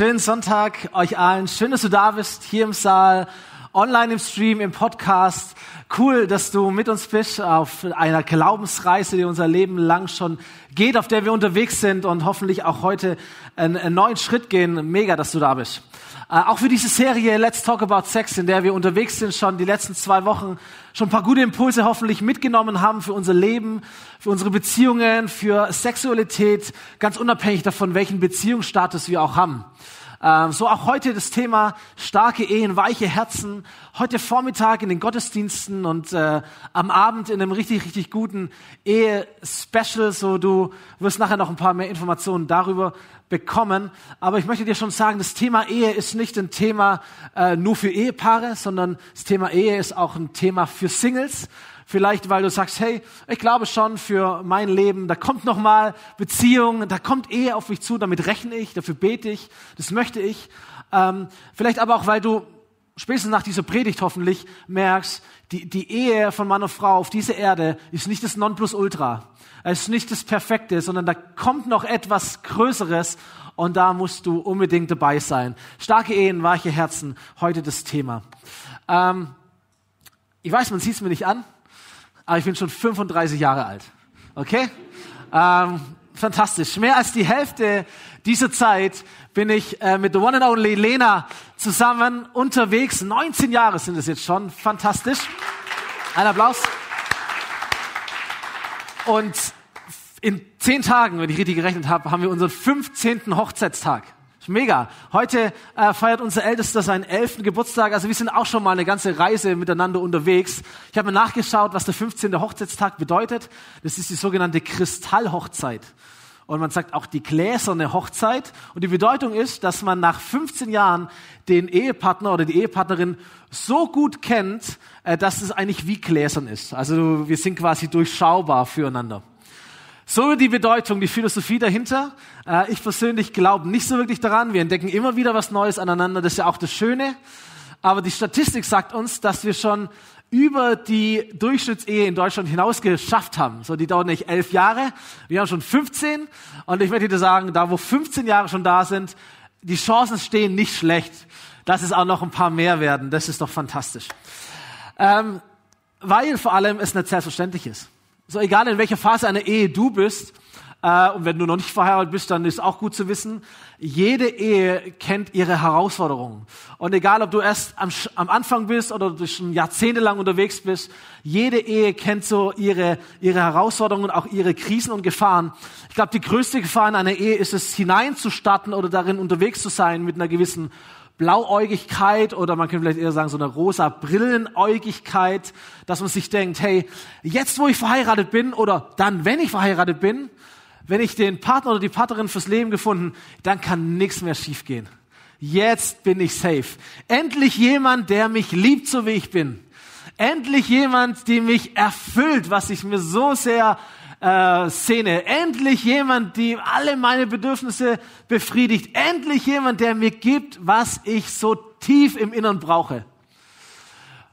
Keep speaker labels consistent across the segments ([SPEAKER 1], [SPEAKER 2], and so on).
[SPEAKER 1] Schönen Sonntag euch allen. Schön, dass du da bist, hier im Saal, online im Stream, im Podcast. Cool, dass du mit uns bist auf einer Glaubensreise, die unser Leben lang schon geht, auf der wir unterwegs sind und hoffentlich auch heute einen, einen neuen Schritt gehen. Mega, dass du da bist. Äh, auch für diese Serie Let's Talk About Sex, in der wir unterwegs sind, schon die letzten zwei Wochen, schon ein paar gute Impulse hoffentlich mitgenommen haben für unser Leben, für unsere Beziehungen, für Sexualität, ganz unabhängig davon, welchen Beziehungsstatus wir auch haben. Ähm, so auch heute das Thema starke Ehen, weiche Herzen. Heute Vormittag in den Gottesdiensten und äh, am Abend in einem richtig, richtig guten Ehe-Special. So, du wirst nachher noch ein paar mehr Informationen darüber bekommen. Aber ich möchte dir schon sagen, das Thema Ehe ist nicht ein Thema äh, nur für Ehepaare, sondern das Thema Ehe ist auch ein Thema für Singles. Vielleicht, weil du sagst, hey, ich glaube schon für mein Leben, da kommt noch mal Beziehung, da kommt Ehe auf mich zu, damit rechne ich, dafür bete ich, das möchte ich. Ähm, vielleicht aber auch, weil du spätestens nach dieser Predigt hoffentlich merkst, die, die Ehe von Mann und Frau auf dieser Erde ist nicht das Nonplusultra. Es ist nicht das Perfekte, sondern da kommt noch etwas Größeres und da musst du unbedingt dabei sein. Starke Ehen, weiche Herzen, heute das Thema. Ähm, ich weiß, man sieht es mir nicht an, aber ich bin schon 35 Jahre alt. Okay? Ähm, fantastisch. Mehr als die Hälfte dieser Zeit bin ich äh, mit the one and only Lena zusammen unterwegs. 19 Jahre sind es jetzt schon. Fantastisch. Ein Applaus. Und in zehn Tagen, wenn ich richtig gerechnet habe, haben wir unseren 15. Hochzeitstag. Mega. Heute äh, feiert unser Ältester seinen elften Geburtstag. Also wir sind auch schon mal eine ganze Reise miteinander unterwegs. Ich habe mir nachgeschaut, was der 15. Hochzeitstag bedeutet. Das ist die sogenannte Kristallhochzeit. Und man sagt auch die gläserne Hochzeit. Und die Bedeutung ist, dass man nach 15 Jahren den Ehepartner oder die Ehepartnerin so gut kennt, äh, dass es eigentlich wie gläsern ist. Also wir sind quasi durchschaubar füreinander. So die Bedeutung, die Philosophie dahinter. Äh, ich persönlich glaube nicht so wirklich daran. Wir entdecken immer wieder was Neues aneinander. Das ist ja auch das Schöne. Aber die Statistik sagt uns, dass wir schon über die Durchschnittsehe in Deutschland hinaus geschafft haben. So, die dauert nicht elf Jahre. Wir haben schon 15. Und ich möchte dir sagen, da wo 15 Jahre schon da sind, die Chancen stehen nicht schlecht. dass es auch noch ein paar mehr werden. Das ist doch fantastisch. Ähm, weil vor allem es nicht selbstverständlich ist. So egal in welcher Phase einer Ehe du bist, äh, und wenn du noch nicht verheiratet bist, dann ist auch gut zu wissen, jede Ehe kennt ihre Herausforderungen. Und egal, ob du erst am, am Anfang bist oder du schon jahrzehntelang unterwegs bist, jede Ehe kennt so ihre, ihre Herausforderungen, auch ihre Krisen und Gefahren. Ich glaube, die größte Gefahr in einer Ehe ist es, hineinzustarten oder darin unterwegs zu sein mit einer gewissen Blauäugigkeit oder man könnte vielleicht eher sagen so eine rosa Brillenäugigkeit, dass man sich denkt, hey, jetzt wo ich verheiratet bin oder dann, wenn ich verheiratet bin, wenn ich den Partner oder die Partnerin fürs Leben gefunden, dann kann nichts mehr schiefgehen. Jetzt bin ich safe. Endlich jemand, der mich liebt, so wie ich bin. Endlich jemand, der mich erfüllt, was ich mir so sehr äh, Szene. Endlich jemand, die alle meine Bedürfnisse befriedigt. Endlich jemand, der mir gibt, was ich so tief im Innern brauche.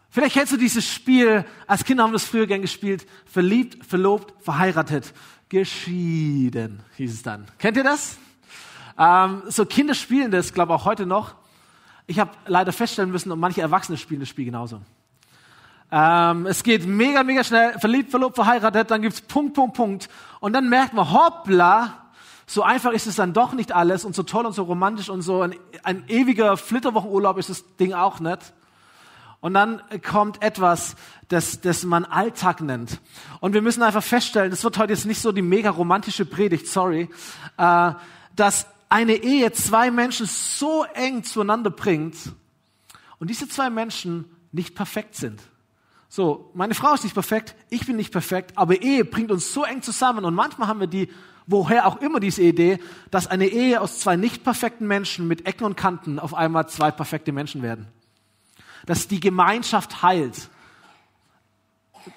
[SPEAKER 1] Vielleicht kennst du dieses Spiel, als Kinder haben wir das früher gern gespielt, verliebt, verlobt, verheiratet, geschieden, hieß es dann. Kennt ihr das? Ähm, so Kinder spielen das, glaube auch heute noch. Ich habe leider feststellen müssen, und manche Erwachsene spielen das Spiel genauso. Ähm, es geht mega, mega schnell, verliebt, verlobt, verheiratet, dann gibt's Punkt, Punkt, Punkt. Und dann merkt man, hoppla, so einfach ist es dann doch nicht alles und so toll und so romantisch und so ein, ein ewiger Flitterwochenurlaub ist das Ding auch nicht. Und dann kommt etwas, das, das man Alltag nennt. Und wir müssen einfach feststellen, das wird heute jetzt nicht so die mega romantische Predigt, sorry, äh, dass eine Ehe zwei Menschen so eng zueinander bringt und diese zwei Menschen nicht perfekt sind. So, meine Frau ist nicht perfekt, ich bin nicht perfekt, aber Ehe bringt uns so eng zusammen und manchmal haben wir die, woher auch immer diese Idee, dass eine Ehe aus zwei nicht perfekten Menschen mit Ecken und Kanten auf einmal zwei perfekte Menschen werden. Dass die Gemeinschaft heilt.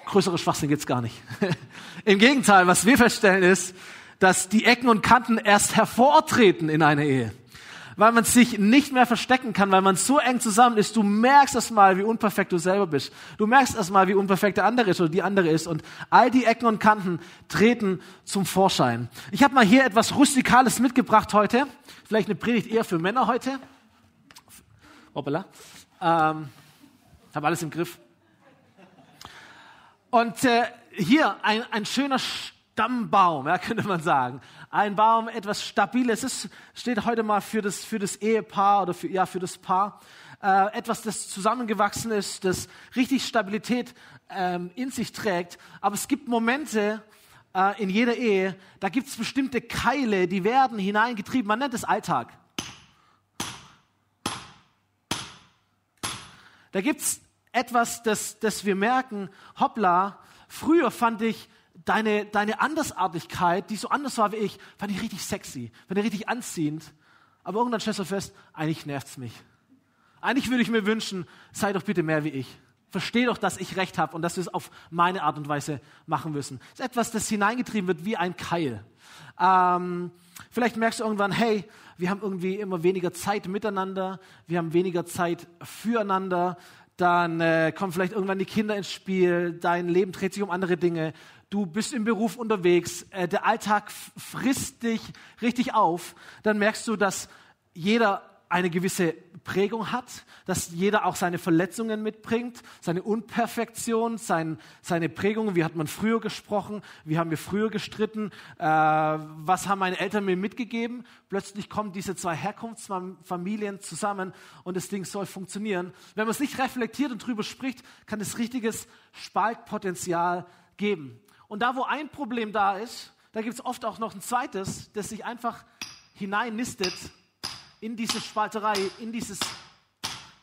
[SPEAKER 1] Größere Schwachsinn gibt's gar nicht. Im Gegenteil, was wir feststellen ist, dass die Ecken und Kanten erst hervortreten in einer Ehe. Weil man sich nicht mehr verstecken kann, weil man so eng zusammen ist. Du merkst erst mal, wie unperfekt du selber bist. Du merkst erst mal, wie unperfekt der andere ist oder die andere ist. Und all die Ecken und Kanten treten zum Vorschein. Ich habe mal hier etwas Rustikales mitgebracht heute. Vielleicht eine Predigt eher für Männer heute. Hoppala. Ähm, habe alles im Griff. Und äh, hier ein, ein schöner Stammbaum, ja, könnte man sagen. Ein Baum, etwas Stabiles. Es steht heute mal für das, für das Ehepaar oder für, ja, für das Paar. Äh, etwas, das zusammengewachsen ist, das richtig Stabilität ähm, in sich trägt. Aber es gibt Momente äh, in jeder Ehe, da gibt es bestimmte Keile, die werden hineingetrieben. Man nennt es Alltag. Da gibt es etwas, das, das wir merken, hoppla, früher fand ich deine, deine Andersartigkeit, die so anders war wie ich, fand ich richtig sexy, fand ich richtig anziehend. Aber irgendwann stellst du fest, eigentlich nervt es mich. Eigentlich würde ich mir wünschen, sei doch bitte mehr wie ich. Versteh doch, dass ich recht habe und dass wir es auf meine Art und Weise machen müssen. Es ist etwas, das hineingetrieben wird wie ein Keil. Ähm, vielleicht merkst du irgendwann, hey, wir haben irgendwie immer weniger Zeit miteinander, wir haben weniger Zeit füreinander, dann äh, kommen vielleicht irgendwann die Kinder ins Spiel, dein Leben dreht sich um andere Dinge, du bist im Beruf unterwegs, äh, der Alltag frisst dich richtig auf, dann merkst du, dass jeder eine gewisse Prägung hat, dass jeder auch seine Verletzungen mitbringt, seine Unperfektion, sein, seine Prägungen. Wie hat man früher gesprochen? Wie haben wir früher gestritten? Äh, was haben meine Eltern mir mitgegeben? Plötzlich kommen diese zwei Herkunftsfamilien zusammen und das Ding soll funktionieren. Wenn man es nicht reflektiert und drüber spricht, kann es richtiges Spaltpotenzial geben. Und da, wo ein Problem da ist, da gibt es oft auch noch ein zweites, das sich einfach hineinnistet in diese Spalterei, in dieses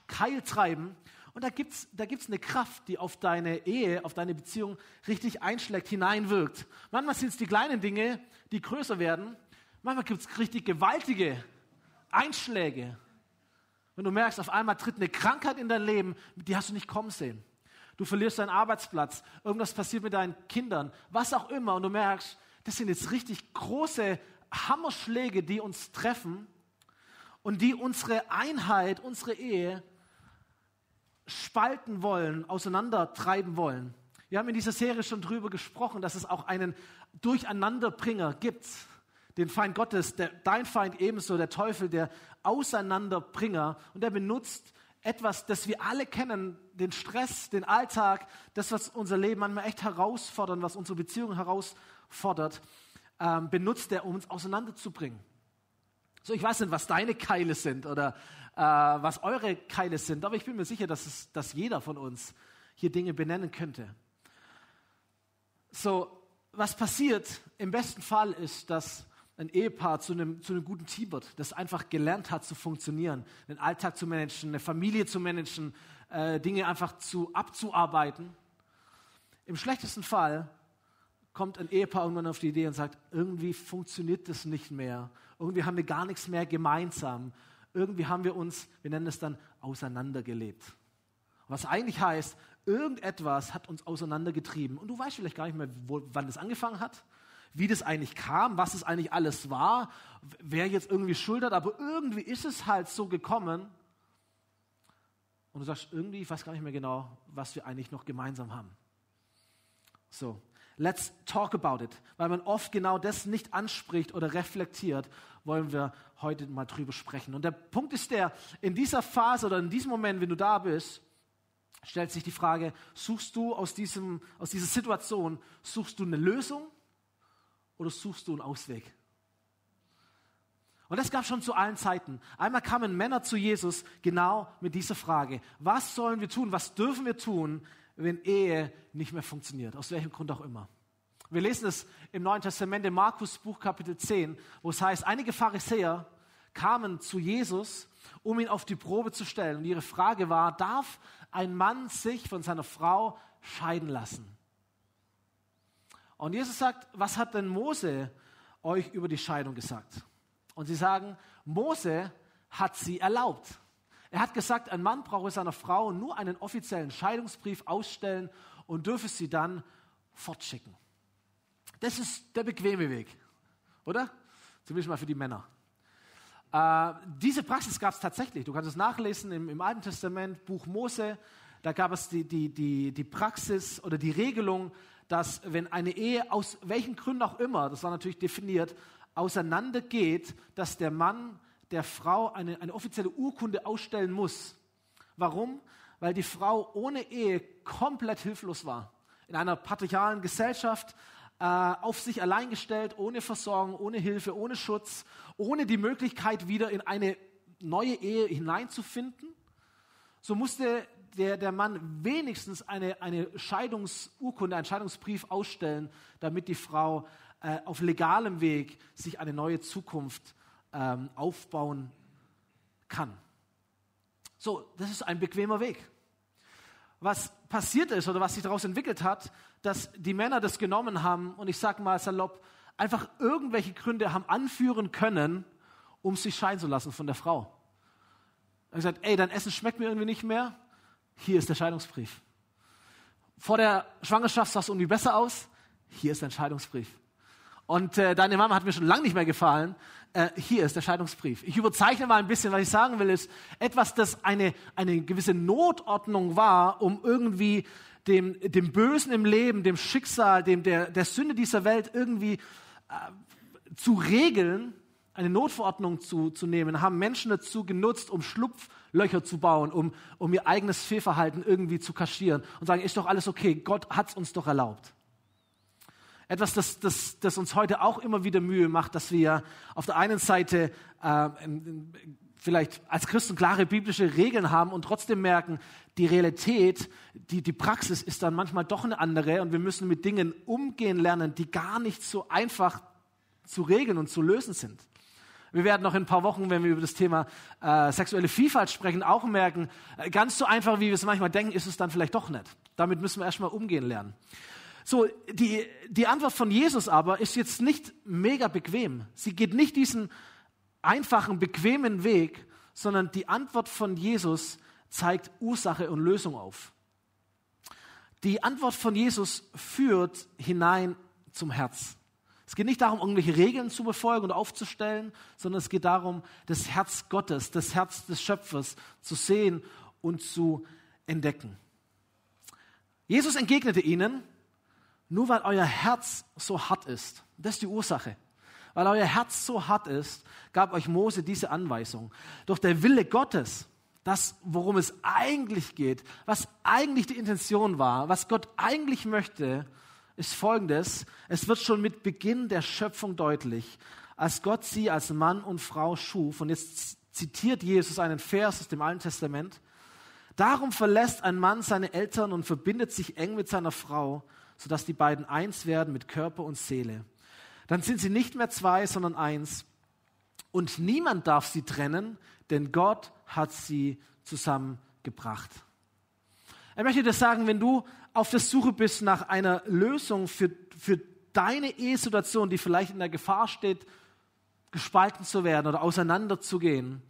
[SPEAKER 1] Keiltreiben. Und da gibt es da gibt's eine Kraft, die auf deine Ehe, auf deine Beziehung richtig einschlägt, hineinwirkt. Manchmal sind es die kleinen Dinge, die größer werden. Manchmal gibt es richtig gewaltige Einschläge. Wenn du merkst, auf einmal tritt eine Krankheit in dein Leben, die hast du nicht kommen sehen. Du verlierst deinen Arbeitsplatz, irgendwas passiert mit deinen Kindern, was auch immer. Und du merkst, das sind jetzt richtig große Hammerschläge, die uns treffen und die unsere Einheit, unsere Ehe spalten wollen, auseinandertreiben wollen. Wir haben in dieser Serie schon darüber gesprochen, dass es auch einen Durcheinanderbringer gibt, den Feind Gottes, der, dein Feind ebenso, der Teufel, der Auseinanderbringer. Und der benutzt etwas, das wir alle kennen, den Stress, den Alltag, das, was unser Leben manchmal echt herausfordert, was unsere Beziehung herausfordert, ähm, benutzt er, um uns auseinanderzubringen. So, ich weiß nicht, was deine Keile sind oder äh, was eure Keile sind, aber ich bin mir sicher, dass, es, dass jeder von uns hier Dinge benennen könnte. So, was passiert im besten Fall ist, dass ein Ehepaar zu einem, zu einem guten Team wird, das einfach gelernt hat zu funktionieren, den Alltag zu managen, eine Familie zu managen, äh, Dinge einfach zu, abzuarbeiten. Im schlechtesten Fall kommt ein Ehepaar irgendwann auf die Idee und sagt, irgendwie funktioniert das nicht mehr irgendwie haben wir gar nichts mehr gemeinsam. Irgendwie haben wir uns, wir nennen es dann, auseinandergelebt. Was eigentlich heißt, irgendetwas hat uns auseinandergetrieben. Und du weißt vielleicht gar nicht mehr, wo, wann das angefangen hat, wie das eigentlich kam, was es eigentlich alles war, wer jetzt irgendwie schuld hat, aber irgendwie ist es halt so gekommen. Und du sagst, irgendwie, ich weiß gar nicht mehr genau, was wir eigentlich noch gemeinsam haben. So, Let's talk about it. Weil man oft genau das nicht anspricht oder reflektiert, wollen wir heute mal drüber sprechen. Und der Punkt ist der, in dieser Phase oder in diesem Moment, wenn du da bist, stellt sich die Frage, suchst du aus, diesem, aus dieser Situation, suchst du eine Lösung oder suchst du einen Ausweg? Und das gab schon zu allen Zeiten. Einmal kamen Männer zu Jesus genau mit dieser Frage. Was sollen wir tun? Was dürfen wir tun, wenn Ehe nicht mehr funktioniert, aus welchem Grund auch immer. Wir lesen es im Neuen Testament, im Markus Buch Kapitel 10, wo es heißt, einige Pharisäer kamen zu Jesus, um ihn auf die Probe zu stellen. Und ihre Frage war, darf ein Mann sich von seiner Frau scheiden lassen? Und Jesus sagt, was hat denn Mose euch über die Scheidung gesagt? Und sie sagen, Mose hat sie erlaubt. Er hat gesagt, ein Mann brauche seiner Frau nur einen offiziellen Scheidungsbrief ausstellen und dürfe sie dann fortschicken. Das ist der bequeme Weg, oder? Zumindest mal für die Männer. Äh, diese Praxis gab es tatsächlich. Du kannst es nachlesen im, im, Alten Testament, Buch Mose. Da gab es die, die, die, die Praxis oder die Regelung, dass wenn eine Ehe aus welchen Gründen auch immer, das war natürlich definiert, auseinandergeht, dass der Mann der Frau eine, eine offizielle Urkunde ausstellen muss. Warum? Weil die Frau ohne Ehe komplett hilflos war. In einer patriarchalen Gesellschaft äh, auf sich allein gestellt, ohne Versorgung, ohne Hilfe, ohne Schutz, ohne die Möglichkeit, wieder in eine neue Ehe hineinzufinden. So musste der, der Mann wenigstens eine, eine Scheidungsurkunde, einen Scheidungsbrief ausstellen, damit die Frau äh, auf legalem Weg sich eine neue Zukunft ähm, aufbauen kann. So, das ist ein bequemer Weg. Was passiert ist oder was sich daraus entwickelt hat, dass die Männer das genommen haben und ich sage mal salopp, einfach irgendwelche Gründe haben anführen können, um sich scheiden zu lassen von der Frau. Er hat gesagt, ey, dein Essen schmeckt mir irgendwie nicht mehr. Hier ist der Scheidungsbrief. Vor der Schwangerschaft sah es irgendwie besser aus. Hier ist der Scheidungsbrief. Und äh, deine Mama hat mir schon lange nicht mehr gefallen. Äh, hier ist der Scheidungsbrief. Ich überzeichne mal ein bisschen, was ich sagen will, ist etwas, das eine, eine gewisse Notordnung war, um irgendwie dem, dem Bösen im Leben, dem Schicksal, dem, der, der Sünde dieser Welt irgendwie äh, zu regeln, eine Notverordnung zu, zu nehmen, haben Menschen dazu genutzt, um Schlupflöcher zu bauen, um, um ihr eigenes Fehlverhalten irgendwie zu kaschieren und sagen, ist doch alles okay, Gott hat's uns doch erlaubt. Etwas, das, das, das uns heute auch immer wieder Mühe macht, dass wir auf der einen Seite äh, vielleicht als Christen klare biblische Regeln haben und trotzdem merken, die Realität, die, die Praxis ist dann manchmal doch eine andere und wir müssen mit Dingen umgehen lernen, die gar nicht so einfach zu regeln und zu lösen sind. Wir werden noch in ein paar Wochen, wenn wir über das Thema äh, sexuelle Vielfalt sprechen, auch merken, äh, ganz so einfach, wie wir es manchmal denken, ist es dann vielleicht doch nicht. Damit müssen wir erstmal umgehen lernen. So, die, die Antwort von Jesus aber ist jetzt nicht mega bequem. Sie geht nicht diesen einfachen, bequemen Weg, sondern die Antwort von Jesus zeigt Ursache und Lösung auf. Die Antwort von Jesus führt hinein zum Herz. Es geht nicht darum, irgendwelche Regeln zu befolgen und aufzustellen, sondern es geht darum, das Herz Gottes, das Herz des Schöpfers zu sehen und zu entdecken. Jesus entgegnete ihnen, nur weil euer Herz so hart ist. Das ist die Ursache. Weil euer Herz so hart ist, gab euch Mose diese Anweisung. Doch der Wille Gottes, das, worum es eigentlich geht, was eigentlich die Intention war, was Gott eigentlich möchte, ist folgendes. Es wird schon mit Beginn der Schöpfung deutlich, als Gott sie als Mann und Frau schuf. Und jetzt zitiert Jesus einen Vers aus dem Alten Testament. Darum verlässt ein Mann seine Eltern und verbindet sich eng mit seiner Frau sodass die beiden eins werden mit Körper und Seele. Dann sind sie nicht mehr zwei, sondern eins. Und niemand darf sie trennen, denn Gott hat sie zusammengebracht. Er möchte dir sagen, wenn du auf der Suche bist nach einer Lösung für, für deine Ehesituation, die vielleicht in der Gefahr steht, gespalten zu werden oder auseinanderzugehen,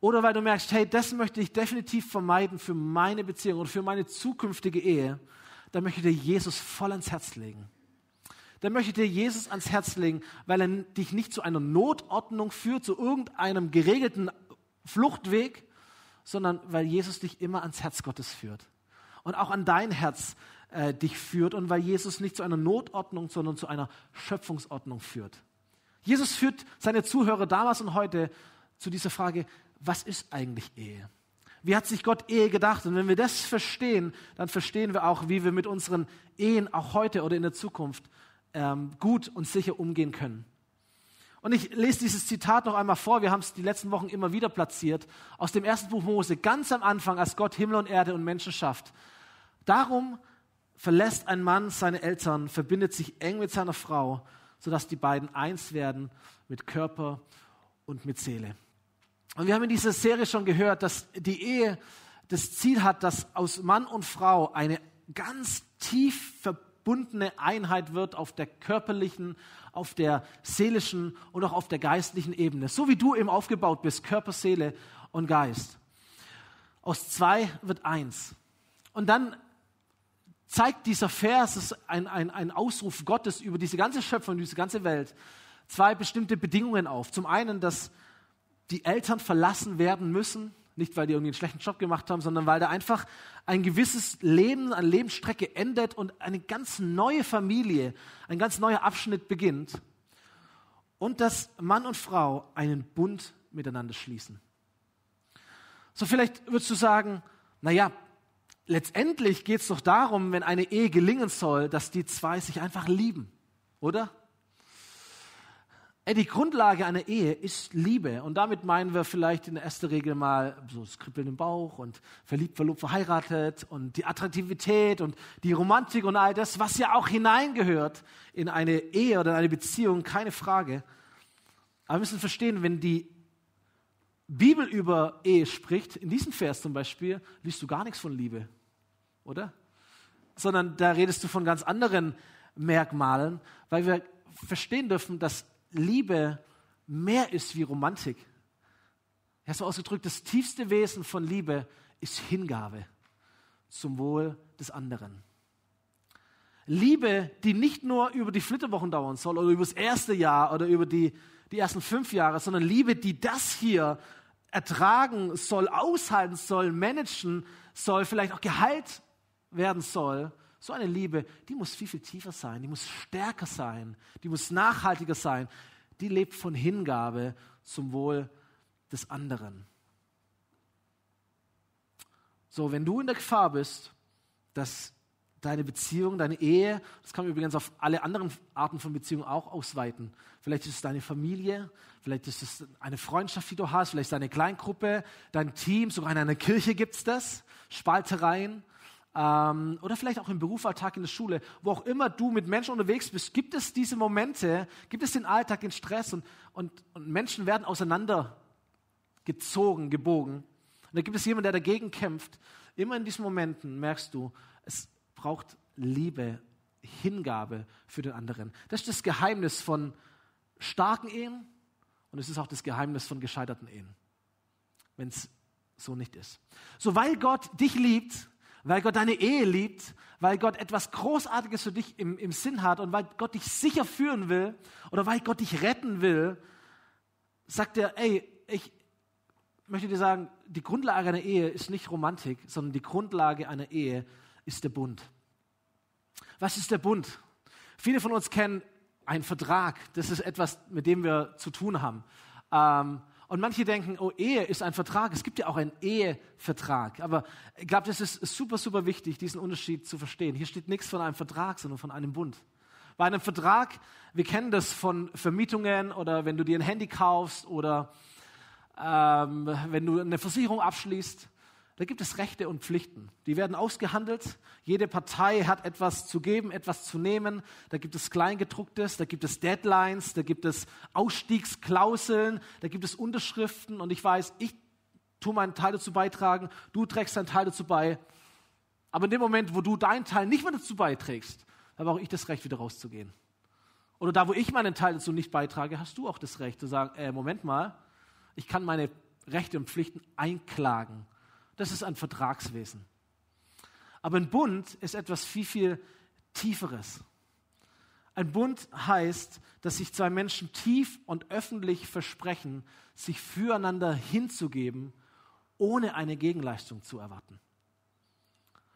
[SPEAKER 1] oder weil du merkst, hey, das möchte ich definitiv vermeiden für meine Beziehung oder für meine zukünftige Ehe, da möchte dir Jesus voll ans Herz legen. Da möchte dir Jesus ans Herz legen, weil er dich nicht zu einer Notordnung führt, zu irgendeinem geregelten Fluchtweg, sondern weil Jesus dich immer ans Herz Gottes führt und auch an dein Herz äh, dich führt und weil Jesus nicht zu einer Notordnung, sondern zu einer Schöpfungsordnung führt. Jesus führt seine Zuhörer damals und heute zu dieser Frage, was ist eigentlich Ehe? Wie hat sich Gott Ehe gedacht? Und wenn wir das verstehen, dann verstehen wir auch, wie wir mit unseren Ehen auch heute oder in der Zukunft ähm, gut und sicher umgehen können. Und ich lese dieses Zitat noch einmal vor. Wir haben es die letzten Wochen immer wieder platziert. Aus dem ersten Buch Mose, ganz am Anfang, als Gott Himmel und Erde und Menschen schafft. Darum verlässt ein Mann seine Eltern, verbindet sich eng mit seiner Frau, sodass die beiden eins werden mit Körper und mit Seele. Und wir haben in dieser Serie schon gehört, dass die Ehe das Ziel hat, dass aus Mann und Frau eine ganz tief verbundene Einheit wird auf der körperlichen, auf der seelischen und auch auf der geistlichen Ebene. So wie du eben aufgebaut bist, Körper, Seele und Geist. Aus zwei wird eins. Und dann zeigt dieser Vers, ein, ein, ein Ausruf Gottes über diese ganze Schöpfung, diese ganze Welt, zwei bestimmte Bedingungen auf. Zum einen, dass die Eltern verlassen werden müssen, nicht weil die irgendwie einen schlechten Job gemacht haben, sondern weil da einfach ein gewisses Leben, eine Lebensstrecke endet und eine ganz neue Familie, ein ganz neuer Abschnitt beginnt. Und dass Mann und Frau einen Bund miteinander schließen. So vielleicht würdest du sagen, na ja, letztendlich geht es doch darum, wenn eine Ehe gelingen soll, dass die zwei sich einfach lieben, oder? Die Grundlage einer Ehe ist Liebe. Und damit meinen wir vielleicht in der ersten Regel mal so das Kribbeln im Bauch und verliebt, verlobt, verheiratet und die Attraktivität und die Romantik und all das, was ja auch hineingehört in eine Ehe oder eine Beziehung, keine Frage. Aber wir müssen verstehen, wenn die Bibel über Ehe spricht, in diesem Vers zum Beispiel, liest du gar nichts von Liebe, oder? Sondern da redest du von ganz anderen Merkmalen, weil wir verstehen dürfen, dass Liebe mehr ist wie Romantik. Er so ausgedrückt, das tiefste Wesen von Liebe ist Hingabe zum Wohl des anderen. Liebe, die nicht nur über die Flitterwochen dauern soll oder über das erste Jahr oder über die, die ersten fünf Jahre, sondern Liebe, die das hier ertragen soll, aushalten soll, managen soll, vielleicht auch geheilt werden soll, so eine Liebe, die muss viel, viel tiefer sein, die muss stärker sein, die muss nachhaltiger sein, die lebt von Hingabe zum Wohl des anderen. So, wenn du in der Gefahr bist, dass deine Beziehung, deine Ehe, das kann man übrigens auf alle anderen Arten von Beziehungen auch ausweiten. Vielleicht ist es deine Familie, vielleicht ist es eine Freundschaft, die du hast, vielleicht deine Kleingruppe, dein Team, sogar in einer Kirche gibt es das, Spaltereien ähm, oder vielleicht auch im Berufsalltag in der Schule, wo auch immer du mit Menschen unterwegs bist, gibt es diese Momente, gibt es den Alltag, den Stress und, und, und Menschen werden auseinandergezogen, gebogen. Und da gibt es jemanden, der dagegen kämpft. Immer in diesen Momenten merkst du, es braucht Liebe, Hingabe für den anderen. Das ist das Geheimnis von starken Ehen und es ist auch das Geheimnis von gescheiterten Ehen, wenn es so nicht ist. So, weil Gott dich liebt, weil Gott deine Ehe liebt, weil Gott etwas Großartiges für dich im, im Sinn hat und weil Gott dich sicher führen will oder weil Gott dich retten will, sagt er, ey, ich möchte dir sagen, die Grundlage einer Ehe ist nicht Romantik, sondern die Grundlage einer Ehe ist der Bund. Was ist der Bund? Viele von uns kennen einen Vertrag. Das ist etwas, mit dem wir zu tun haben. Ähm, und manche denken, oh, Ehe ist ein Vertrag. Es gibt ja auch einen Ehevertrag. Aber ich glaube, das ist super, super wichtig, diesen Unterschied zu verstehen. Hier steht nichts von einem Vertrag, sondern von einem Bund. Bei einem Vertrag, wir kennen das von Vermietungen oder wenn du dir ein Handy kaufst oder ähm, wenn du eine Versicherung abschließt. Da gibt es Rechte und Pflichten. Die werden ausgehandelt. Jede Partei hat etwas zu geben, etwas zu nehmen. Da gibt es Kleingedrucktes, da gibt es Deadlines, da gibt es Ausstiegsklauseln, da gibt es Unterschriften. Und ich weiß, ich tue meinen Teil dazu beitragen, du trägst deinen Teil dazu bei. Aber in dem Moment, wo du deinen Teil nicht mehr dazu beiträgst, habe auch ich das Recht, wieder rauszugehen. Oder da, wo ich meinen Teil dazu nicht beitrage, hast du auch das Recht zu sagen, äh, Moment mal, ich kann meine Rechte und Pflichten einklagen das ist ein Vertragswesen. Aber ein Bund ist etwas viel, viel Tieferes. Ein Bund heißt, dass sich zwei Menschen tief und öffentlich versprechen, sich füreinander hinzugeben, ohne eine Gegenleistung zu erwarten.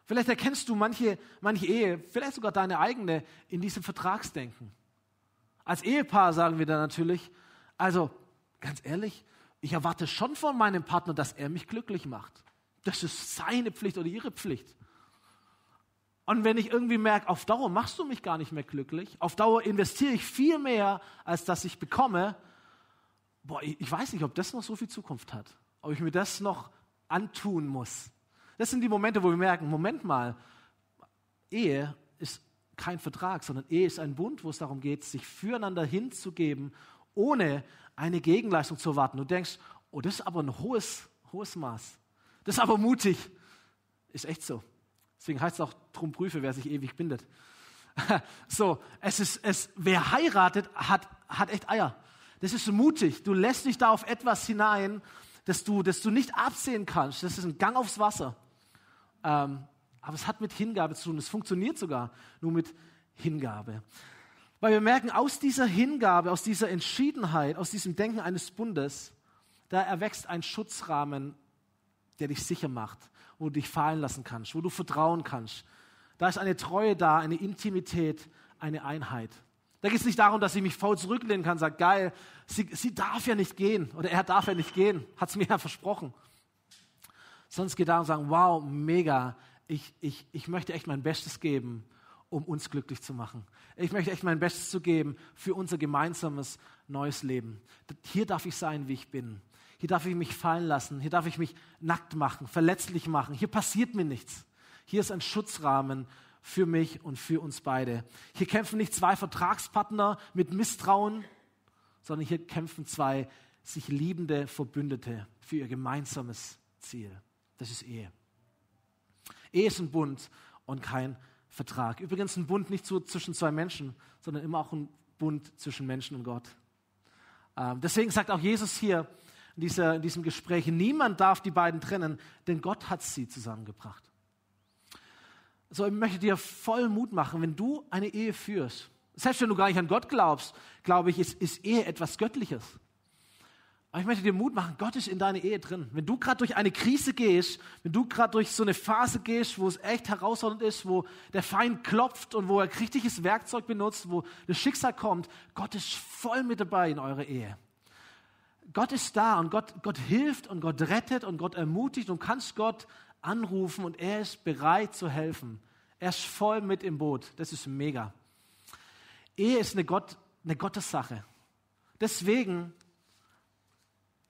[SPEAKER 1] Vielleicht erkennst du manche, manche Ehe, vielleicht sogar deine eigene, in diesem Vertragsdenken. Als Ehepaar sagen wir da natürlich, also ganz ehrlich, ich erwarte schon von meinem Partner, dass er mich glücklich macht. Das ist seine Pflicht oder ihre Pflicht. Und wenn ich irgendwie merke, auf Dauer machst du mich gar nicht mehr glücklich, auf Dauer investiere ich viel mehr, als dass ich bekomme, boah, ich weiß nicht, ob das noch so viel Zukunft hat, ob ich mir das noch antun muss. Das sind die Momente, wo wir merken, Moment mal, Ehe ist kein Vertrag, sondern Ehe ist ein Bund, wo es darum geht, sich füreinander hinzugeben, ohne eine Gegenleistung zu erwarten. Du denkst, oh, das ist aber ein hohes, hohes Maß. Das ist aber mutig. Ist echt so. Deswegen heißt es auch, drum prüfe, wer sich ewig bindet. so, es ist, es, wer heiratet, hat, hat echt Eier. Das ist mutig. Du lässt dich da auf etwas hinein, das du, das du nicht absehen kannst. Das ist ein Gang aufs Wasser. Ähm, aber es hat mit Hingabe zu tun. Es funktioniert sogar nur mit Hingabe. Weil wir merken, aus dieser Hingabe, aus dieser Entschiedenheit, aus diesem Denken eines Bundes, da erwächst ein Schutzrahmen, der dich sicher macht, wo du dich fallen lassen kannst, wo du vertrauen kannst. Da ist eine Treue da, eine Intimität, eine Einheit. Da geht es nicht darum, dass ich mich faul zurücklehnen kann, sagt, geil, sie, sie darf ja nicht gehen oder er darf ja nicht gehen, hat es mir ja versprochen. Sonst geht darum, sagen, wow, mega, ich, ich, ich möchte echt mein Bestes geben, um uns glücklich zu machen. Ich möchte echt mein Bestes zu geben für unser gemeinsames neues Leben. Hier darf ich sein, wie ich bin. Hier darf ich mich fallen lassen. Hier darf ich mich nackt machen, verletzlich machen. Hier passiert mir nichts. Hier ist ein Schutzrahmen für mich und für uns beide. Hier kämpfen nicht zwei Vertragspartner mit Misstrauen, sondern hier kämpfen zwei sich liebende Verbündete für ihr gemeinsames Ziel. Das ist Ehe. Ehe ist ein Bund und kein Vertrag. Übrigens ein Bund nicht so zwischen zwei Menschen, sondern immer auch ein Bund zwischen Menschen und Gott. Ähm, deswegen sagt auch Jesus hier in, dieser, in diesem Gespräch, niemand darf die beiden trennen, denn Gott hat sie zusammengebracht. So, ich möchte dir voll Mut machen, wenn du eine Ehe führst. Selbst wenn du gar nicht an Gott glaubst, glaube ich, ist, ist Ehe etwas Göttliches. Aber ich möchte dir Mut machen, Gott ist in deiner Ehe drin. Wenn du gerade durch eine Krise gehst, wenn du gerade durch so eine Phase gehst, wo es echt herausfordernd ist, wo der Feind klopft und wo er richtiges Werkzeug benutzt, wo das Schicksal kommt, Gott ist voll mit dabei in eurer Ehe. Gott ist da und Gott, Gott hilft und Gott rettet und Gott ermutigt und kannst Gott anrufen und er ist bereit zu helfen. Er ist voll mit im Boot. Das ist mega. Ehe ist eine, Gott, eine Gottessache. Deswegen,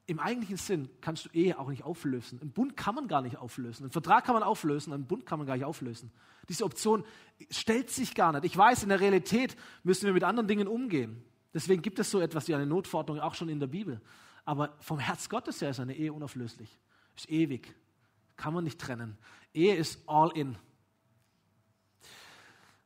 [SPEAKER 1] im eigentlichen Sinn, kannst du Ehe auch nicht auflösen. Ein Bund kann man gar nicht auflösen. Ein Vertrag kann man auflösen, einen Bund kann man gar nicht auflösen. Diese Option stellt sich gar nicht. Ich weiß, in der Realität müssen wir mit anderen Dingen umgehen. Deswegen gibt es so etwas wie eine Notverordnung auch schon in der Bibel. Aber vom Herz Gottes her ist eine Ehe unauflöslich. Ist ewig. Kann man nicht trennen. Ehe ist all in.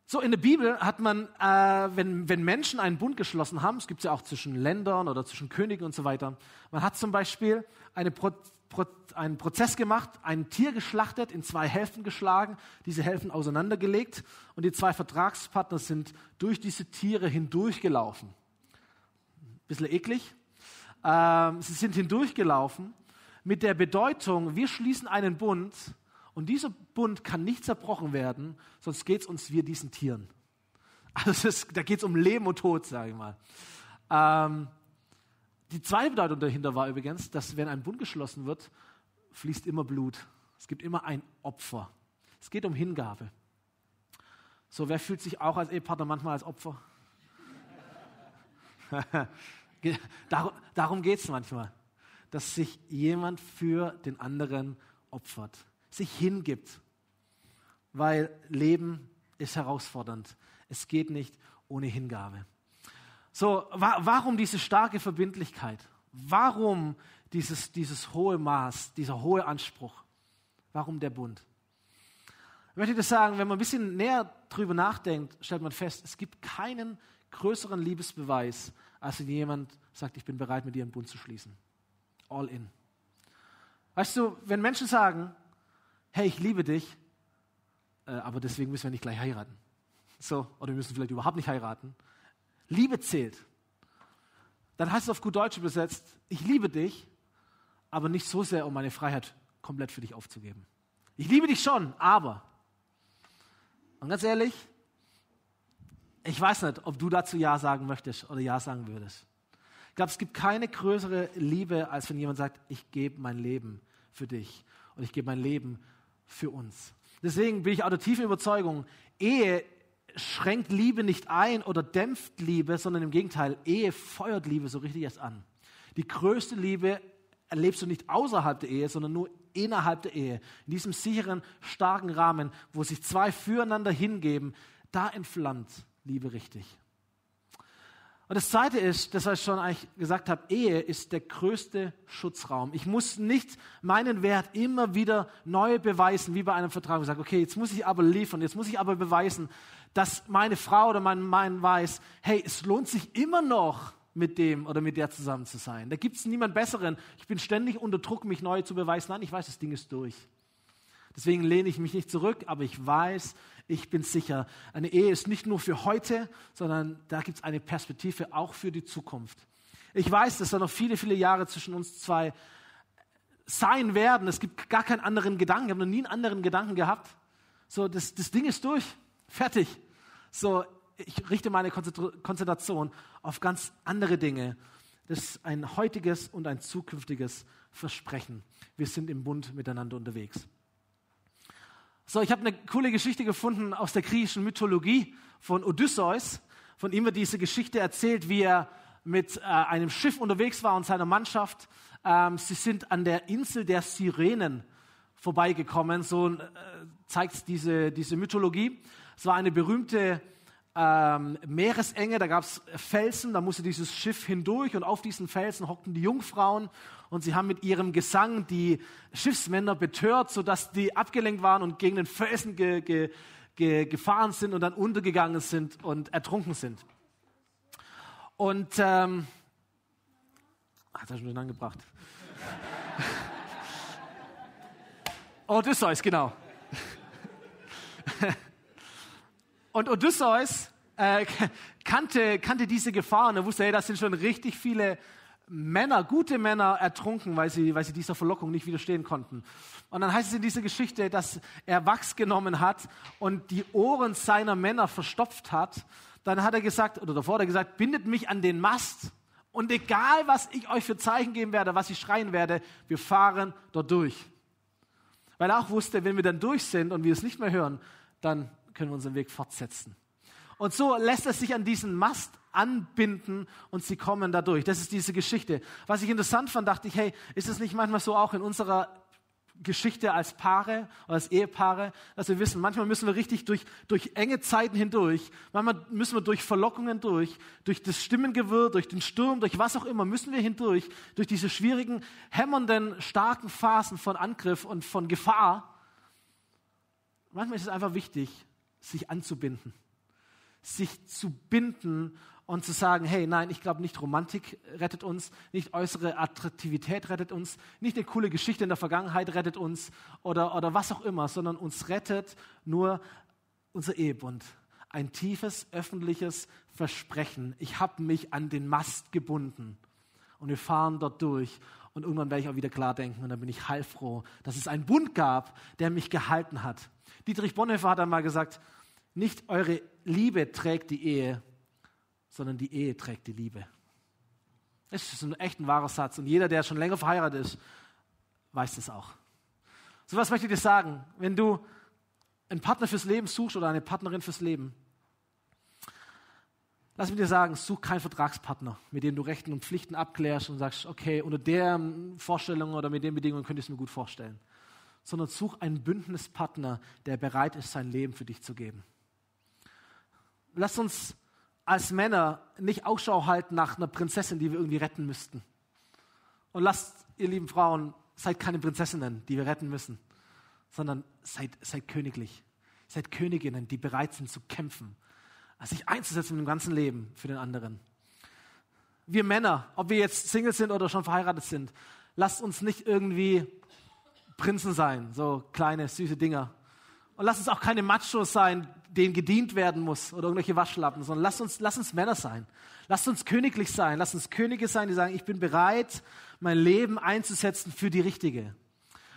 [SPEAKER 1] So, in der Bibel hat man, äh, wenn, wenn Menschen einen Bund geschlossen haben, es gibt es ja auch zwischen Ländern oder zwischen Königen und so weiter, man hat zum Beispiel eine Pro, Pro, einen Prozess gemacht, ein Tier geschlachtet, in zwei Hälften geschlagen, diese Hälften auseinandergelegt und die zwei Vertragspartner sind durch diese Tiere hindurchgelaufen. Bisschen eklig. Ähm, sie sind hindurchgelaufen mit der Bedeutung, wir schließen einen Bund und dieser Bund kann nicht zerbrochen werden, sonst geht es uns wie diesen Tieren. Also ist, da geht es um Leben und Tod, sage ich mal. Ähm, die zweite Bedeutung dahinter war übrigens, dass wenn ein Bund geschlossen wird, fließt immer Blut. Es gibt immer ein Opfer. Es geht um Hingabe. So, wer fühlt sich auch als Ehepartner manchmal als Opfer? darum geht es manchmal dass sich jemand für den anderen opfert, sich hingibt, weil Leben ist herausfordernd. Es geht nicht ohne Hingabe. So, wa warum diese starke Verbindlichkeit? Warum dieses, dieses hohe Maß, dieser hohe Anspruch? Warum der Bund? Ich möchte das sagen, wenn man ein bisschen näher drüber nachdenkt, stellt man fest, es gibt keinen größeren Liebesbeweis, als wenn jemand sagt, ich bin bereit, mit dir einen Bund zu schließen all in. Weißt du, wenn Menschen sagen, hey, ich liebe dich, äh, aber deswegen müssen wir nicht gleich heiraten. So, oder wir müssen vielleicht überhaupt nicht heiraten. Liebe zählt. Dann heißt es auf gut Deutsch übersetzt, ich liebe dich, aber nicht so sehr, um meine Freiheit komplett für dich aufzugeben. Ich liebe dich schon, aber. Und ganz ehrlich, ich weiß nicht, ob du dazu Ja sagen möchtest oder Ja sagen würdest. Ich glaube, es gibt keine größere Liebe, als wenn jemand sagt, ich gebe mein Leben für dich und ich gebe mein Leben für uns. Deswegen bin ich auch der tiefen Überzeugung, Ehe schränkt Liebe nicht ein oder dämpft Liebe, sondern im Gegenteil, Ehe feuert Liebe so richtig erst an. Die größte Liebe erlebst du nicht außerhalb der Ehe, sondern nur innerhalb der Ehe. In diesem sicheren, starken Rahmen, wo sich zwei füreinander hingeben, da entflammt Liebe richtig. Und das Zweite ist, das was ich schon eigentlich gesagt habe, Ehe ist der größte Schutzraum. Ich muss nicht meinen Wert immer wieder neu beweisen, wie bei einem Vertrag. Ich sage, okay, jetzt muss ich aber liefern, jetzt muss ich aber beweisen, dass meine Frau oder mein Mann weiß, hey, es lohnt sich immer noch, mit dem oder mit der zusammen zu sein. Da gibt es niemand Besseren. Ich bin ständig unter Druck, mich neu zu beweisen. Nein, ich weiß, das Ding ist durch. Deswegen lehne ich mich nicht zurück, aber ich weiß, ich bin sicher, eine Ehe ist nicht nur für heute, sondern da gibt es eine Perspektive auch für die Zukunft. Ich weiß, dass da noch viele, viele Jahre zwischen uns zwei sein werden. Es gibt gar keinen anderen Gedanken. Ich habe noch nie einen anderen Gedanken gehabt. So, das, das Ding ist durch. Fertig. So, ich richte meine Konzentration auf ganz andere Dinge. Das ist ein heutiges und ein zukünftiges Versprechen. Wir sind im Bund miteinander unterwegs. So, ich habe eine coole Geschichte gefunden aus der griechischen Mythologie von Odysseus. Von ihm wird diese Geschichte erzählt, wie er mit äh, einem Schiff unterwegs war und seiner Mannschaft. Ähm, sie sind an der Insel der Sirenen vorbeigekommen. So äh, zeigt diese, diese Mythologie. Es war eine berühmte ähm, Meeresenge, da gab es Felsen, da musste dieses Schiff hindurch und auf diesen Felsen hockten die Jungfrauen und sie haben mit ihrem Gesang die Schiffsmänner betört, sodass die abgelenkt waren und gegen den Felsen ge, ge, ge, gefahren sind und dann untergegangen sind und ertrunken sind. Und ähm, hat er schon durcheinander gebracht. Odysseus, genau. Und Odysseus äh, kannte, kannte diese Gefahr und er wusste, hey, das sind schon richtig viele Männer, gute Männer ertrunken, weil sie, weil sie dieser Verlockung nicht widerstehen konnten. Und dann heißt es in dieser Geschichte, dass er Wachs genommen hat und die Ohren seiner Männer verstopft hat. Dann hat er gesagt, oder davor hat er gesagt, bindet mich an den Mast und egal, was ich euch für Zeichen geben werde, was ich schreien werde, wir fahren dort durch. Weil er auch wusste, wenn wir dann durch sind und wir es nicht mehr hören, dann können wir unseren Weg fortsetzen. Und so lässt er sich an diesen Mast anbinden und sie kommen dadurch. Das ist diese Geschichte. Was ich interessant fand, dachte ich, hey, ist es nicht manchmal so auch in unserer Geschichte als Paare oder als Ehepaare, dass wir wissen, manchmal müssen wir richtig durch, durch enge Zeiten hindurch, manchmal müssen wir durch Verlockungen durch, durch das Stimmengewirr, durch den Sturm, durch was auch immer, müssen wir hindurch, durch diese schwierigen, hämmernden, starken Phasen von Angriff und von Gefahr. Manchmal ist es einfach wichtig, sich anzubinden, sich zu binden und zu sagen, hey, nein, ich glaube nicht Romantik rettet uns, nicht äußere Attraktivität rettet uns, nicht eine coole Geschichte in der Vergangenheit rettet uns oder, oder was auch immer, sondern uns rettet nur unser Ehebund. Ein tiefes öffentliches Versprechen. Ich habe mich an den Mast gebunden und wir fahren dort durch und irgendwann werde ich auch wieder klar denken und dann bin ich heilfroh, dass es einen Bund gab, der mich gehalten hat. Dietrich Bonhoeffer hat einmal gesagt, nicht eure Liebe trägt die Ehe, sondern die Ehe trägt die Liebe. Das ist ein echt ein wahrer Satz. Und jeder, der schon länger verheiratet ist, weiß das auch. So was möchte ich dir sagen. Wenn du einen Partner fürs Leben suchst oder eine Partnerin fürs Leben, lass mich dir sagen, such keinen Vertragspartner, mit dem du Rechten und Pflichten abklärst und sagst, okay, unter der Vorstellung oder mit den Bedingungen könnte ich es mir gut vorstellen. Sondern such einen Bündnispartner, der bereit ist, sein Leben für dich zu geben. Lass uns als Männer nicht Ausschau halten nach einer Prinzessin, die wir irgendwie retten müssten. Und lasst, ihr lieben Frauen, seid keine Prinzessinnen, die wir retten müssen, sondern seid, seid königlich. Seid Königinnen, die bereit sind zu kämpfen, sich einzusetzen im ganzen Leben für den anderen. Wir Männer, ob wir jetzt Single sind oder schon verheiratet sind, lasst uns nicht irgendwie Prinzen sein, so kleine, süße Dinger. Und lasst uns auch keine Machos sein, denen gedient werden muss oder irgendwelche Waschlappen, sondern lasst uns, lasst uns Männer sein. Lasst uns königlich sein. Lasst uns Könige sein, die sagen, ich bin bereit, mein Leben einzusetzen für die Richtige.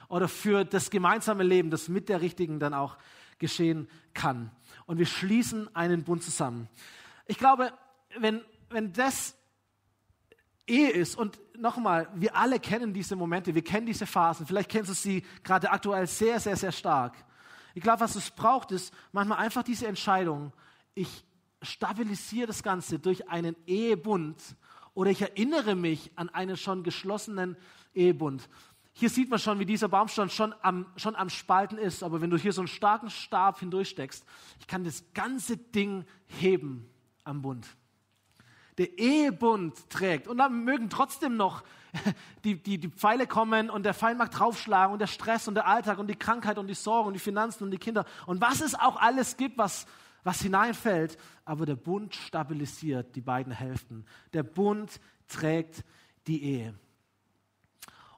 [SPEAKER 1] Oder für das gemeinsame Leben, das mit der Richtigen dann auch geschehen kann. Und wir schließen einen Bund zusammen. Ich glaube, wenn, wenn das Ehe ist und nochmal, wir alle kennen diese Momente, wir kennen diese Phasen, vielleicht kennst du sie gerade aktuell sehr, sehr, sehr stark. Ich glaube, was es braucht, ist manchmal einfach diese Entscheidung. Ich stabilisiere das Ganze durch einen Ehebund oder ich erinnere mich an einen schon geschlossenen Ehebund. Hier sieht man schon, wie dieser Baumstamm schon am, schon am Spalten ist. Aber wenn du hier so einen starken Stab hindurchsteckst, ich kann das ganze Ding heben am Bund der Ehebund trägt. Und dann mögen trotzdem noch die, die, die Pfeile kommen und der Feind mag draufschlagen und der Stress und der Alltag und die Krankheit und die Sorgen und die Finanzen und die Kinder und was es auch alles gibt, was, was hineinfällt. Aber der Bund stabilisiert die beiden Hälften. Der Bund trägt die Ehe.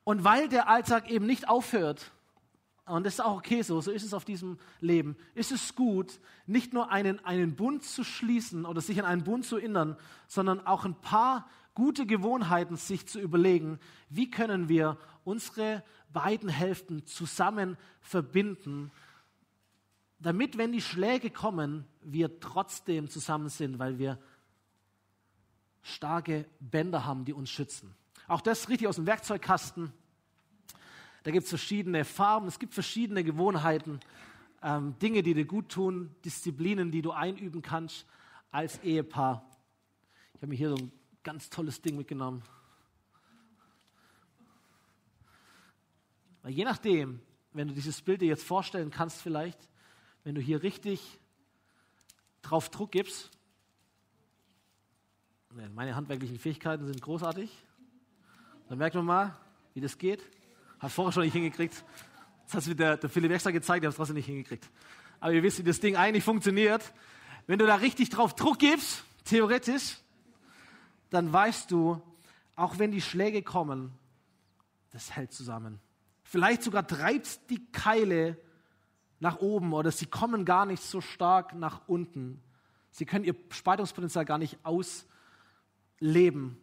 [SPEAKER 1] Und weil der Alltag eben nicht aufhört, und das ist auch okay so, so ist es auf diesem Leben, ist es gut, nicht nur einen, einen Bund zu schließen oder sich an einen Bund zu erinnern, sondern auch ein paar gute Gewohnheiten, sich zu überlegen, wie können wir unsere beiden Hälften zusammen verbinden, damit, wenn die Schläge kommen, wir trotzdem zusammen sind, weil wir starke Bänder haben, die uns schützen. Auch das richtig aus dem Werkzeugkasten. Da gibt es verschiedene Farben, es gibt verschiedene Gewohnheiten, ähm, Dinge, die dir gut tun, Disziplinen, die du einüben kannst als Ehepaar. Ich habe mir hier so ein ganz tolles Ding mitgenommen. Weil je nachdem, wenn du dieses Bild dir jetzt vorstellen kannst vielleicht, wenn du hier richtig drauf Druck gibst, meine handwerklichen Fähigkeiten sind großartig, dann merkt man mal, wie das geht. Hat vorher schon nicht hingekriegt. Das hat mir der, der Philipp extra gezeigt, der hat es trotzdem nicht hingekriegt. Aber ihr wisst, wie das Ding eigentlich funktioniert. Wenn du da richtig drauf Druck gibst, theoretisch, dann weißt du, auch wenn die Schläge kommen, das hält zusammen. Vielleicht sogar treibst die Keile nach oben oder sie kommen gar nicht so stark nach unten. Sie können ihr Spaltungspotenzial gar nicht ausleben,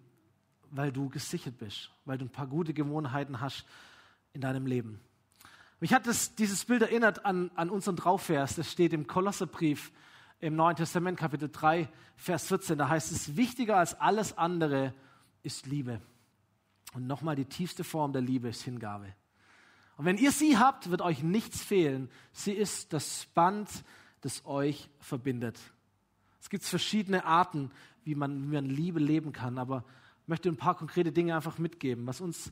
[SPEAKER 1] weil du gesichert bist, weil du ein paar gute Gewohnheiten hast in deinem Leben. Mich hat das, dieses Bild erinnert an, an unseren Draufvers, das steht im Kolosserbrief im Neuen Testament, Kapitel 3, Vers 14. Da heißt es, wichtiger als alles andere ist Liebe. Und nochmal die tiefste Form der Liebe ist Hingabe. Und wenn ihr sie habt, wird euch nichts fehlen. Sie ist das Band, das euch verbindet. Es gibt verschiedene Arten, wie man, wie man Liebe leben kann, aber ich möchte ein paar konkrete Dinge einfach mitgeben, was uns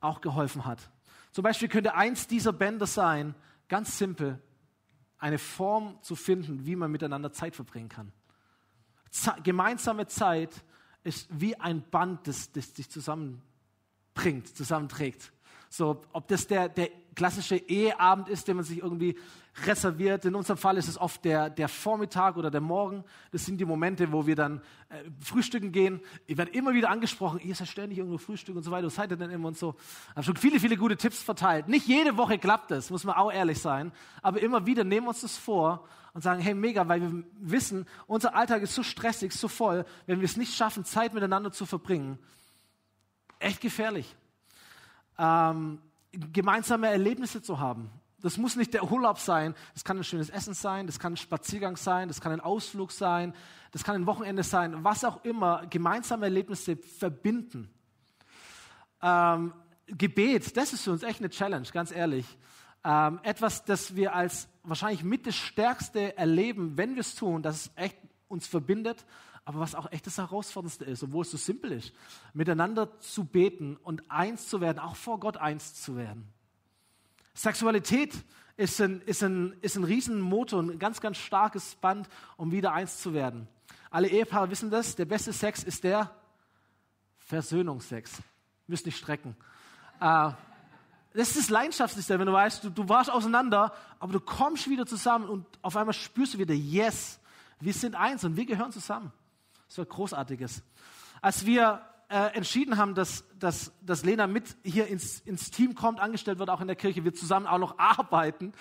[SPEAKER 1] auch geholfen hat. Zum Beispiel könnte eins dieser Bänder sein, ganz simpel, eine Form zu finden, wie man miteinander Zeit verbringen kann. Ze gemeinsame Zeit ist wie ein Band, das, das dich zusammenbringt, zusammenträgt. So, ob das der, der klassische Eheabend ist, den man sich irgendwie reserviert. In unserem Fall ist es oft der, der Vormittag oder der Morgen. Das sind die Momente, wo wir dann äh, frühstücken gehen. Ich werde immer wieder angesprochen, ihr seid ständig irgendwo Frühstück und so weiter. Was seid ihr denn immer und so? Ich habe schon viele, viele gute Tipps verteilt. Nicht jede Woche klappt das, muss man auch ehrlich sein. Aber immer wieder nehmen wir uns das vor und sagen, hey, mega, weil wir wissen, unser Alltag ist so stressig, so voll. Wenn wir es nicht schaffen, Zeit miteinander zu verbringen, echt gefährlich ähm, gemeinsame Erlebnisse zu haben. Das muss nicht der Urlaub sein, das kann ein schönes Essen sein, das kann ein Spaziergang sein, das kann ein Ausflug sein, das kann ein Wochenende sein, was auch immer, gemeinsame Erlebnisse verbinden. Ähm, Gebet, das ist für uns echt eine Challenge, ganz ehrlich. Ähm, etwas, das wir als wahrscheinlich mit das Stärkste erleben, wenn wir es tun, dass es echt uns verbindet aber was auch echt das Herausforderndste ist, obwohl es so simpel ist, miteinander zu beten und eins zu werden, auch vor Gott eins zu werden. Sexualität ist ein, ist ein, ist ein Riesenmotor, ein ganz, ganz starkes Band, um wieder eins zu werden. Alle Ehepaare wissen das, der beste Sex ist der Versöhnungsex. Müsst nicht strecken. Äh, das ist das Leidenschaftslichste, wenn du weißt, du, du warst auseinander, aber du kommst wieder zusammen und auf einmal spürst du wieder, yes, wir sind eins und wir gehören zusammen. Das war großartiges. Als wir äh, entschieden haben, dass, dass, dass Lena mit hier ins, ins Team kommt, angestellt wird, auch in der Kirche, wir zusammen auch noch arbeiten,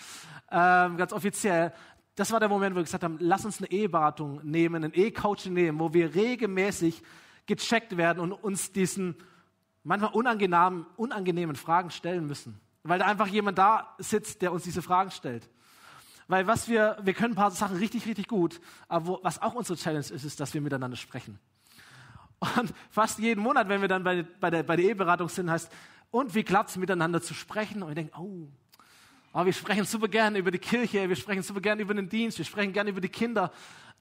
[SPEAKER 1] äh, ganz offiziell. Das war der Moment, wo wir gesagt haben, lass uns eine Eheberatung nehmen, ein Ehecoaching nehmen, wo wir regelmäßig gecheckt werden und uns diesen manchmal unangenehmen, unangenehmen Fragen stellen müssen. Weil da einfach jemand da sitzt, der uns diese Fragen stellt. Weil was wir, wir können ein paar Sachen richtig, richtig gut, aber wo, was auch unsere Challenge ist, ist, dass wir miteinander sprechen. Und fast jeden Monat, wenn wir dann bei, bei, der, bei der Eheberatung sind, heißt, und wie klappt's miteinander zu sprechen? Und wir denken, oh, oh, wir sprechen super gerne über die Kirche, wir sprechen super gerne über den Dienst, wir sprechen gerne über die Kinder.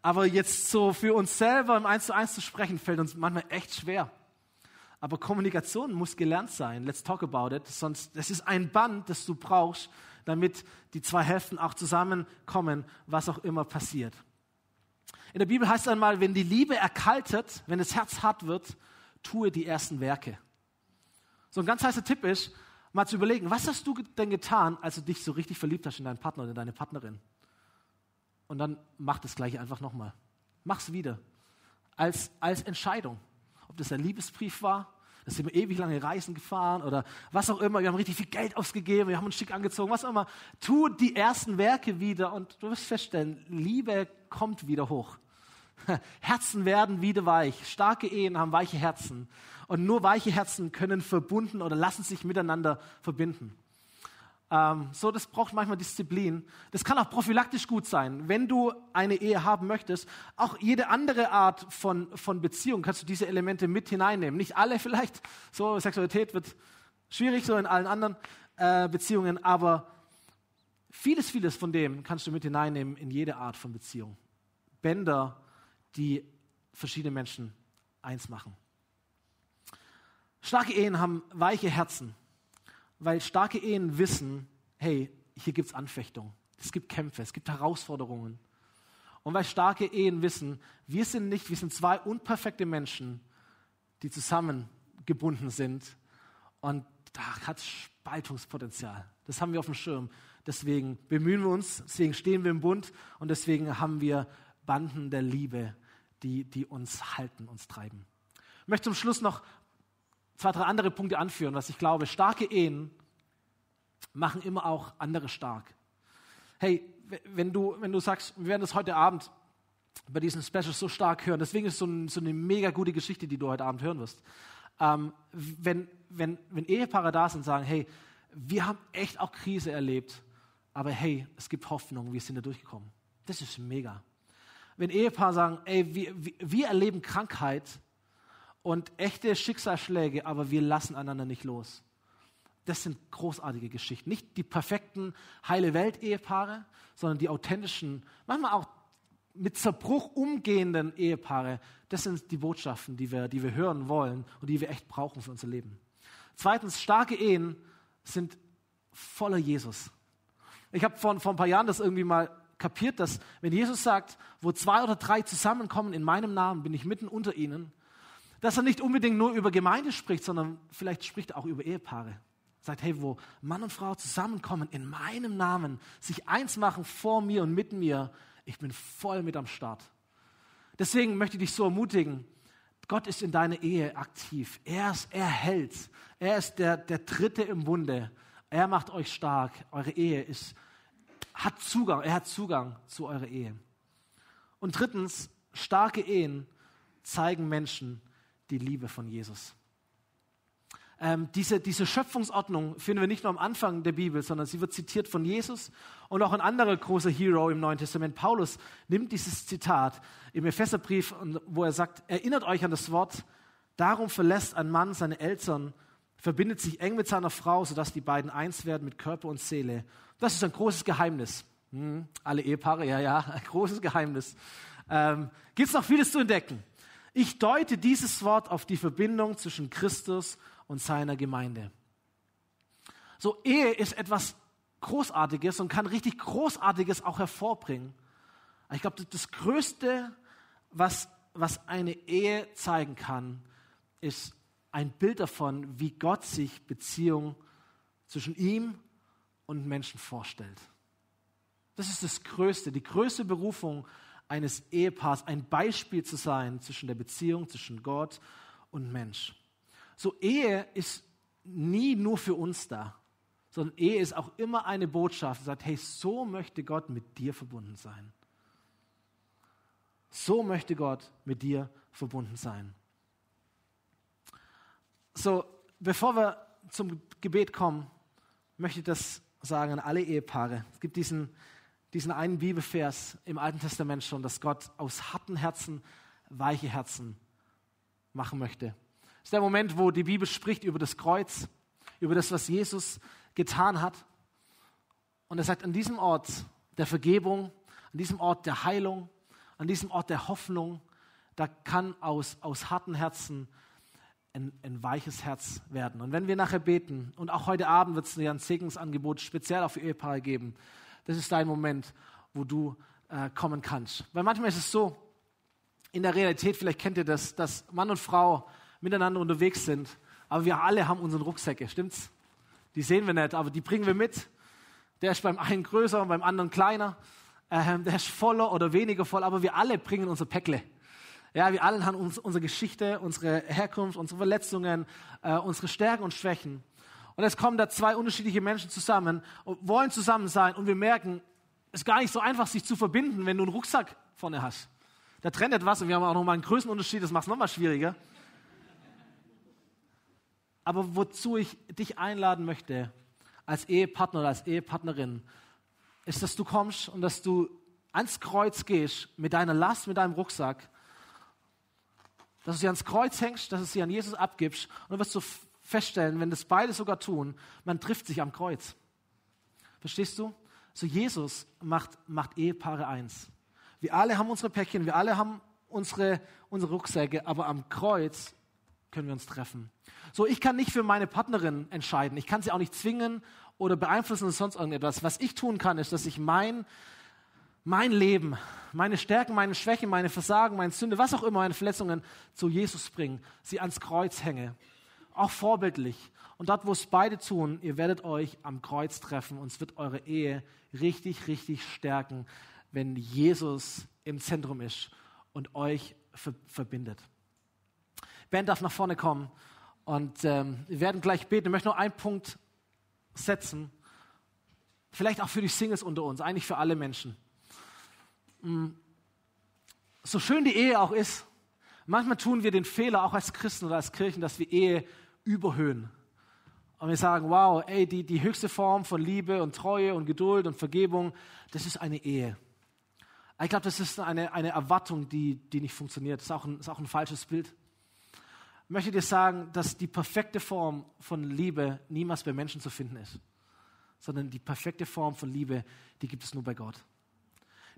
[SPEAKER 1] Aber jetzt so für uns selber im Eins zu Eins zu sprechen, fällt uns manchmal echt schwer. Aber Kommunikation muss gelernt sein. Let's talk about it. Sonst, das ist ein Band, das du brauchst, damit die zwei Hälften auch zusammenkommen, was auch immer passiert. In der Bibel heißt es einmal, wenn die Liebe erkaltet, wenn das Herz hart wird, tue die ersten Werke. So ein ganz heißer Tipp ist, mal zu überlegen, was hast du denn getan, als du dich so richtig verliebt hast in deinen Partner oder deine Partnerin? Und dann mach das gleiche einfach nochmal. Mach's wieder. Als, als Entscheidung. Ob das ein Liebesbrief war, da sind wir ewig lange Reisen gefahren oder was auch immer. Wir haben richtig viel Geld ausgegeben, wir haben uns schick angezogen, was auch immer. Tu die ersten Werke wieder und du wirst feststellen, Liebe kommt wieder hoch. Herzen werden wieder weich. Starke Ehen haben weiche Herzen. Und nur weiche Herzen können verbunden oder lassen sich miteinander verbinden. Ähm, so, das braucht manchmal Disziplin. Das kann auch prophylaktisch gut sein. Wenn du eine Ehe haben möchtest, auch jede andere Art von, von Beziehung kannst du diese Elemente mit hineinnehmen. Nicht alle vielleicht. So, Sexualität wird schwierig, so in allen anderen äh, Beziehungen. Aber vieles, vieles von dem kannst du mit hineinnehmen in jede Art von Beziehung. Bänder, die verschiedene Menschen eins machen. Starke Ehen haben weiche Herzen. Weil starke Ehen wissen, hey, hier gibt's Anfechtung, es gibt Kämpfe, es gibt Herausforderungen. Und weil starke Ehen wissen, wir sind nicht, wir sind zwei unperfekte Menschen, die zusammengebunden sind. Und da hat Spaltungspotenzial. Das haben wir auf dem Schirm. Deswegen bemühen wir uns, deswegen stehen wir im Bund und deswegen haben wir Banden der Liebe, die, die uns halten, uns treiben. Ich möchte zum Schluss noch zwei, drei andere Punkte anführen, was ich glaube. Starke Ehen machen immer auch andere stark. Hey, wenn du, wenn du sagst, wir werden das heute Abend bei diesem Special so stark hören, deswegen ist es so, ein, so eine mega gute Geschichte, die du heute Abend hören wirst. Ähm, wenn, wenn, wenn Ehepaare da sind und sagen, hey, wir haben echt auch Krise erlebt, aber hey, es gibt Hoffnung, wir sind da durchgekommen. Das ist mega. Wenn Ehepaare sagen, ey, wir, wir erleben Krankheit, und echte Schicksalsschläge, aber wir lassen einander nicht los. Das sind großartige Geschichten. Nicht die perfekten heile Welt-Ehepaare, sondern die authentischen, manchmal auch mit Zerbruch umgehenden Ehepaare. Das sind die Botschaften, die wir, die wir hören wollen und die wir echt brauchen für unser Leben. Zweitens, starke Ehen sind voller Jesus. Ich habe vor, vor ein paar Jahren das irgendwie mal kapiert, dass wenn Jesus sagt, wo zwei oder drei zusammenkommen in meinem Namen, bin ich mitten unter ihnen, dass er nicht unbedingt nur über Gemeinde spricht, sondern vielleicht spricht er auch über Ehepaare. Sagt, hey, wo Mann und Frau zusammenkommen in meinem Namen, sich eins machen vor mir und mit mir, ich bin voll mit am Start. Deswegen möchte ich dich so ermutigen, Gott ist in deiner Ehe aktiv. Er ist, er hält. Er ist der, der Dritte im Bunde. Er macht euch stark. Eure Ehe ist, hat Zugang. Er hat Zugang zu eurer Ehe. Und drittens, starke Ehen zeigen Menschen, die Liebe von Jesus. Ähm, diese, diese Schöpfungsordnung finden wir nicht nur am Anfang der Bibel, sondern sie wird zitiert von Jesus und auch ein anderer großer Hero im Neuen Testament. Paulus nimmt dieses Zitat im Epheserbrief, wo er sagt, erinnert euch an das Wort, darum verlässt ein Mann seine Eltern, verbindet sich eng mit seiner Frau, sodass die beiden eins werden mit Körper und Seele. Das ist ein großes Geheimnis. Hm, alle Ehepaare, ja, ja, ein großes Geheimnis. Ähm, Gibt es noch vieles zu entdecken. Ich deute dieses Wort auf die Verbindung zwischen Christus und seiner Gemeinde. So, Ehe ist etwas Großartiges und kann richtig Großartiges auch hervorbringen. Ich glaube, das Größte, was, was eine Ehe zeigen kann, ist ein Bild davon, wie Gott sich Beziehung zwischen ihm und Menschen vorstellt. Das ist das Größte, die größte Berufung eines Ehepaars ein Beispiel zu sein zwischen der Beziehung zwischen Gott und Mensch. So Ehe ist nie nur für uns da, sondern Ehe ist auch immer eine Botschaft, die sagt, hey, so möchte Gott mit dir verbunden sein. So möchte Gott mit dir verbunden sein. So, bevor wir zum Gebet kommen, möchte ich das sagen an alle Ehepaare. Es gibt diesen diesen einen Bibelvers im Alten Testament schon, dass Gott aus harten Herzen weiche Herzen machen möchte. Das ist der Moment, wo die Bibel spricht über das Kreuz, über das, was Jesus getan hat. Und er sagt, an diesem Ort der Vergebung, an diesem Ort der Heilung, an diesem Ort der Hoffnung, da kann aus, aus harten Herzen ein, ein weiches Herz werden. Und wenn wir nachher beten, und auch heute Abend wird es ein Segensangebot speziell auf Ehepaare geben, das ist dein Moment, wo du äh, kommen kannst. Weil manchmal ist es so, in der Realität, vielleicht kennt ihr das, dass Mann und Frau miteinander unterwegs sind, aber wir alle haben unseren Rucksäcke, stimmt's? Die sehen wir nicht, aber die bringen wir mit. Der ist beim einen größer und beim anderen kleiner. Ähm, der ist voller oder weniger voll, aber wir alle bringen unser Päckle. Ja, wir alle haben uns, unsere Geschichte, unsere Herkunft, unsere Verletzungen, äh, unsere Stärken und Schwächen. Und es kommen da zwei unterschiedliche Menschen zusammen und wollen zusammen sein und wir merken, es ist gar nicht so einfach, sich zu verbinden, wenn du einen Rucksack vorne hast. Da trennt etwas und wir haben auch nochmal einen Größenunterschied, das macht es nochmal schwieriger. Aber wozu ich dich einladen möchte, als Ehepartner oder als Ehepartnerin, ist, dass du kommst und dass du ans Kreuz gehst mit deiner Last, mit deinem Rucksack, dass du sie ans Kreuz hängst, dass du sie an Jesus abgibst und dann wirst du feststellen, wenn das beide sogar tun, man trifft sich am Kreuz. Verstehst du? So Jesus macht, macht Ehepaare eins. Wir alle haben unsere Päckchen, wir alle haben unsere, unsere Rucksäcke, aber am Kreuz können wir uns treffen. So, ich kann nicht für meine Partnerin entscheiden. Ich kann sie auch nicht zwingen oder beeinflussen oder sonst irgendetwas. Was ich tun kann, ist, dass ich mein, mein Leben, meine Stärken, meine Schwächen, meine Versagen, meine Sünde, was auch immer, meine Verletzungen zu Jesus bringe, sie ans Kreuz hänge. Auch vorbildlich. Und dort, wo es beide tun, ihr werdet euch am Kreuz treffen und es wird eure Ehe richtig, richtig stärken, wenn Jesus im Zentrum ist und euch verbindet. Band darf nach vorne kommen und ähm, wir werden gleich beten. Ich möchte nur einen Punkt setzen. Vielleicht auch für die Singles unter uns, eigentlich für alle Menschen. Mm. So schön die Ehe auch ist, manchmal tun wir den Fehler auch als Christen oder als Kirchen, dass wir Ehe überhöhen. Und wir sagen, wow, ey, die, die höchste Form von Liebe und Treue und Geduld und Vergebung, das ist eine Ehe. Ich glaube, das ist eine, eine Erwartung, die, die nicht funktioniert. Das ist auch, ein, ist auch ein falsches Bild möchte dir sagen, dass die perfekte Form von Liebe niemals bei Menschen zu finden ist, sondern die perfekte Form von Liebe, die gibt es nur bei Gott.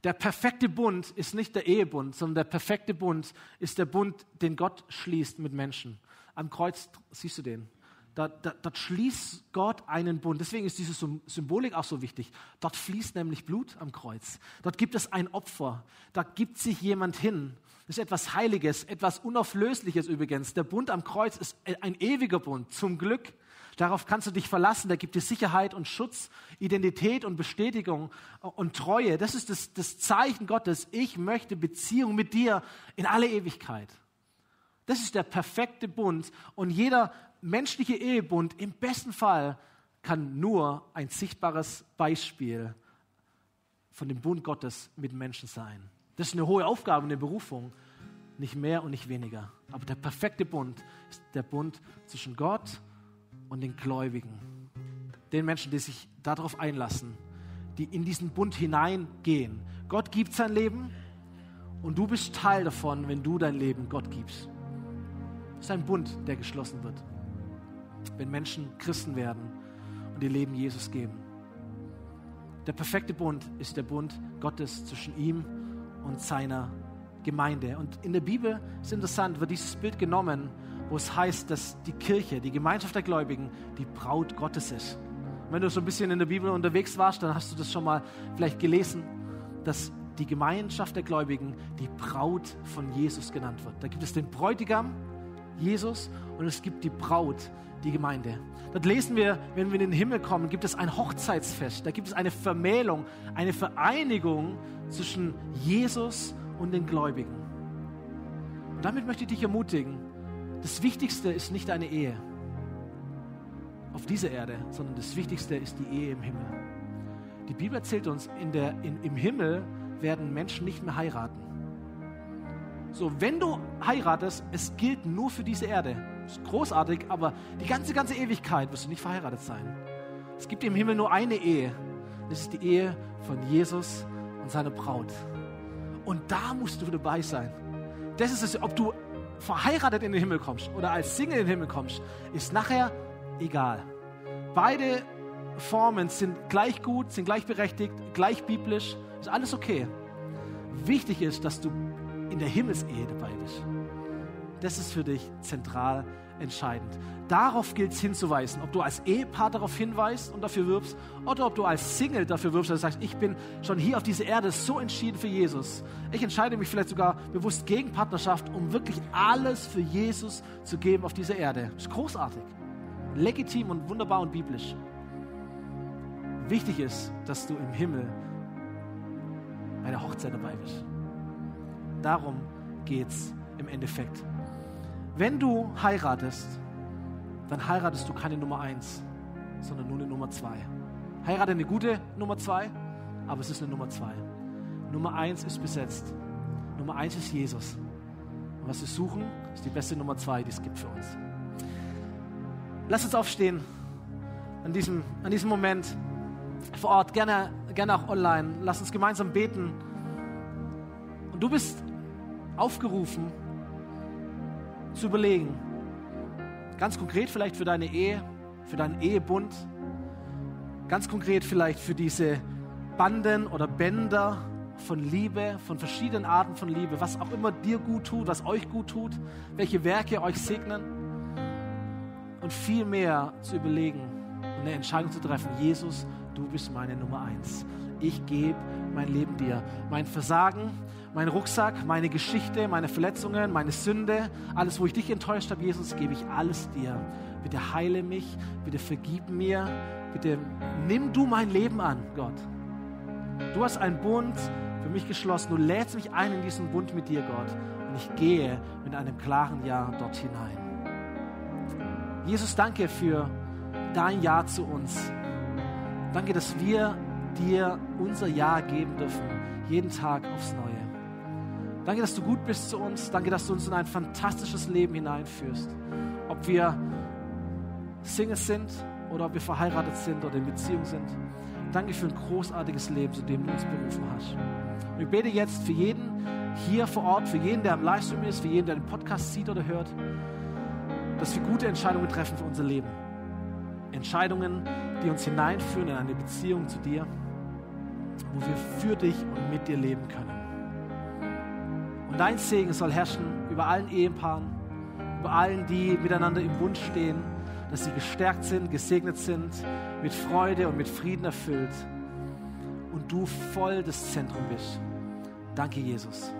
[SPEAKER 1] Der perfekte Bund ist nicht der Ehebund, sondern der perfekte Bund ist der Bund, den Gott schließt mit Menschen. Am Kreuz siehst du den. Dort, dort, dort schließt Gott einen Bund. Deswegen ist diese Symbolik auch so wichtig. Dort fließt nämlich Blut am Kreuz. Dort gibt es ein Opfer. Da gibt sich jemand hin. Das ist etwas Heiliges, etwas Unauflösliches übrigens. Der Bund am Kreuz ist ein ewiger Bund. Zum Glück. Darauf kannst du dich verlassen. Da gibt es Sicherheit und Schutz, Identität und Bestätigung und Treue. Das ist das, das Zeichen Gottes. Ich möchte Beziehung mit dir in alle Ewigkeit. Das ist der perfekte Bund. Und jeder menschliche Ehebund im besten Fall kann nur ein sichtbares Beispiel von dem Bund Gottes mit Menschen sein. Das ist eine hohe Aufgabe, eine Berufung, nicht mehr und nicht weniger. Aber der perfekte Bund ist der Bund zwischen Gott und den Gläubigen. Den Menschen, die sich darauf einlassen, die in diesen Bund hineingehen. Gott gibt sein Leben und du bist Teil davon, wenn du dein Leben Gott gibst. Es ist ein Bund, der geschlossen wird, wenn Menschen Christen werden und ihr Leben Jesus geben. Der perfekte Bund ist der Bund Gottes zwischen ihm und seiner Gemeinde. Und in der Bibel ist interessant, wird dieses Bild genommen, wo es heißt, dass die Kirche, die Gemeinschaft der Gläubigen, die Braut Gottes ist. Und wenn du so ein bisschen in der Bibel unterwegs warst, dann hast du das schon mal vielleicht gelesen, dass die Gemeinschaft der Gläubigen die Braut von Jesus genannt wird. Da gibt es den Bräutigam Jesus und es gibt die Braut, die Gemeinde. Dort lesen wir, wenn wir in den Himmel kommen, gibt es ein Hochzeitsfest, da gibt es eine Vermählung, eine Vereinigung zwischen Jesus und den Gläubigen. Und damit möchte ich dich ermutigen, das Wichtigste ist nicht eine Ehe auf dieser Erde, sondern das Wichtigste ist die Ehe im Himmel. Die Bibel erzählt uns, in der, in, im Himmel werden Menschen nicht mehr heiraten. So, wenn du heiratest, es gilt nur für diese Erde. Ist großartig, aber die ganze, ganze Ewigkeit wirst du nicht verheiratet sein. Es gibt im Himmel nur eine Ehe. Das ist die Ehe von Jesus und seiner Braut. Und da musst du dabei sein. Das ist es, ob du verheiratet in den Himmel kommst oder als Single in den Himmel kommst, ist nachher egal. Beide Formen sind gleich gut, sind gleich berechtigt, gleich biblisch, ist alles okay. Wichtig ist, dass du in der Himmelsehe dabei bist. Das ist für dich zentral entscheidend. Darauf gilt es hinzuweisen, ob du als Ehepaar darauf hinweist und dafür wirbst, oder ob du als Single dafür wirbst und sagst, ich bin schon hier auf dieser Erde so entschieden für Jesus. Ich entscheide mich vielleicht sogar bewusst gegen Partnerschaft, um wirklich alles für Jesus zu geben auf dieser Erde. Das ist großartig, legitim und wunderbar und biblisch. Wichtig ist, dass du im Himmel bei der Hochzeit dabei bist. Darum geht es im Endeffekt. Wenn du heiratest, dann heiratest du keine Nummer eins, sondern nur eine Nummer zwei. Heirate eine gute Nummer zwei, aber es ist eine Nummer zwei. Nummer eins ist besetzt. Nummer eins ist Jesus. Und was wir suchen, ist die beste Nummer zwei, die es gibt für uns. Lass uns aufstehen an diesem, an diesem Moment vor Ort, gerne, gerne auch online. Lass uns gemeinsam beten. Und du bist aufgerufen zu überlegen, ganz konkret vielleicht für deine Ehe, für deinen Ehebund, ganz konkret vielleicht für diese Banden oder Bänder von Liebe, von verschiedenen Arten von Liebe, was auch immer dir gut tut, was euch gut tut, welche Werke euch segnen und viel mehr zu überlegen und eine Entscheidung zu treffen. Jesus, du bist meine Nummer eins. Ich gebe mein Leben dir. Mein Versagen, mein Rucksack, meine Geschichte, meine Verletzungen, meine Sünde, alles, wo ich dich enttäuscht habe, Jesus, gebe ich alles dir. Bitte heile mich, bitte vergib mir, bitte nimm du mein Leben an, Gott. Du hast einen Bund für mich geschlossen. Du lädst mich ein in diesen Bund mit dir, Gott. Und ich gehe mit einem klaren Ja dort hinein. Jesus, danke für dein Ja zu uns. Danke, dass wir dir unser Ja geben dürfen, jeden Tag aufs Neue. Danke, dass du gut bist zu uns. Danke, dass du uns in ein fantastisches Leben hineinführst. Ob wir Single sind oder ob wir verheiratet sind oder in Beziehung sind. Danke für ein großartiges Leben, zu dem du uns berufen hast. Und ich bete jetzt für jeden hier vor Ort, für jeden, der im Livestream ist, für jeden, der den Podcast sieht oder hört, dass wir gute Entscheidungen treffen für unser Leben. Entscheidungen, die uns hineinführen in eine Beziehung zu dir, wo wir für dich und mit dir leben können. Und dein Segen soll herrschen über allen Ehepaaren, über allen, die miteinander im Bund stehen, dass sie gestärkt sind, gesegnet sind, mit Freude und mit Frieden erfüllt und du voll das Zentrum bist. Danke, Jesus.